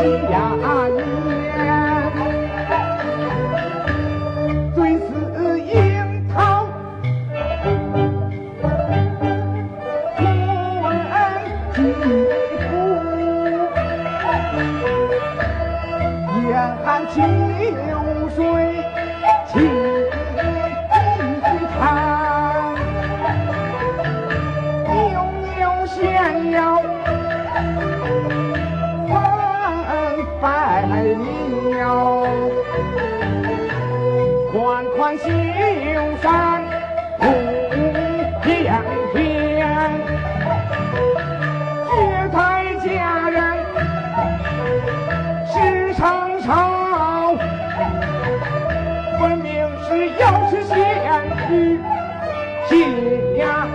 西呀丽，最似樱桃，嫩肌肤，眼含秋水，情意，袅袅纤腰。一要款款行山舞翩翩只待佳人是成绸分明是瑶池仙女敬仰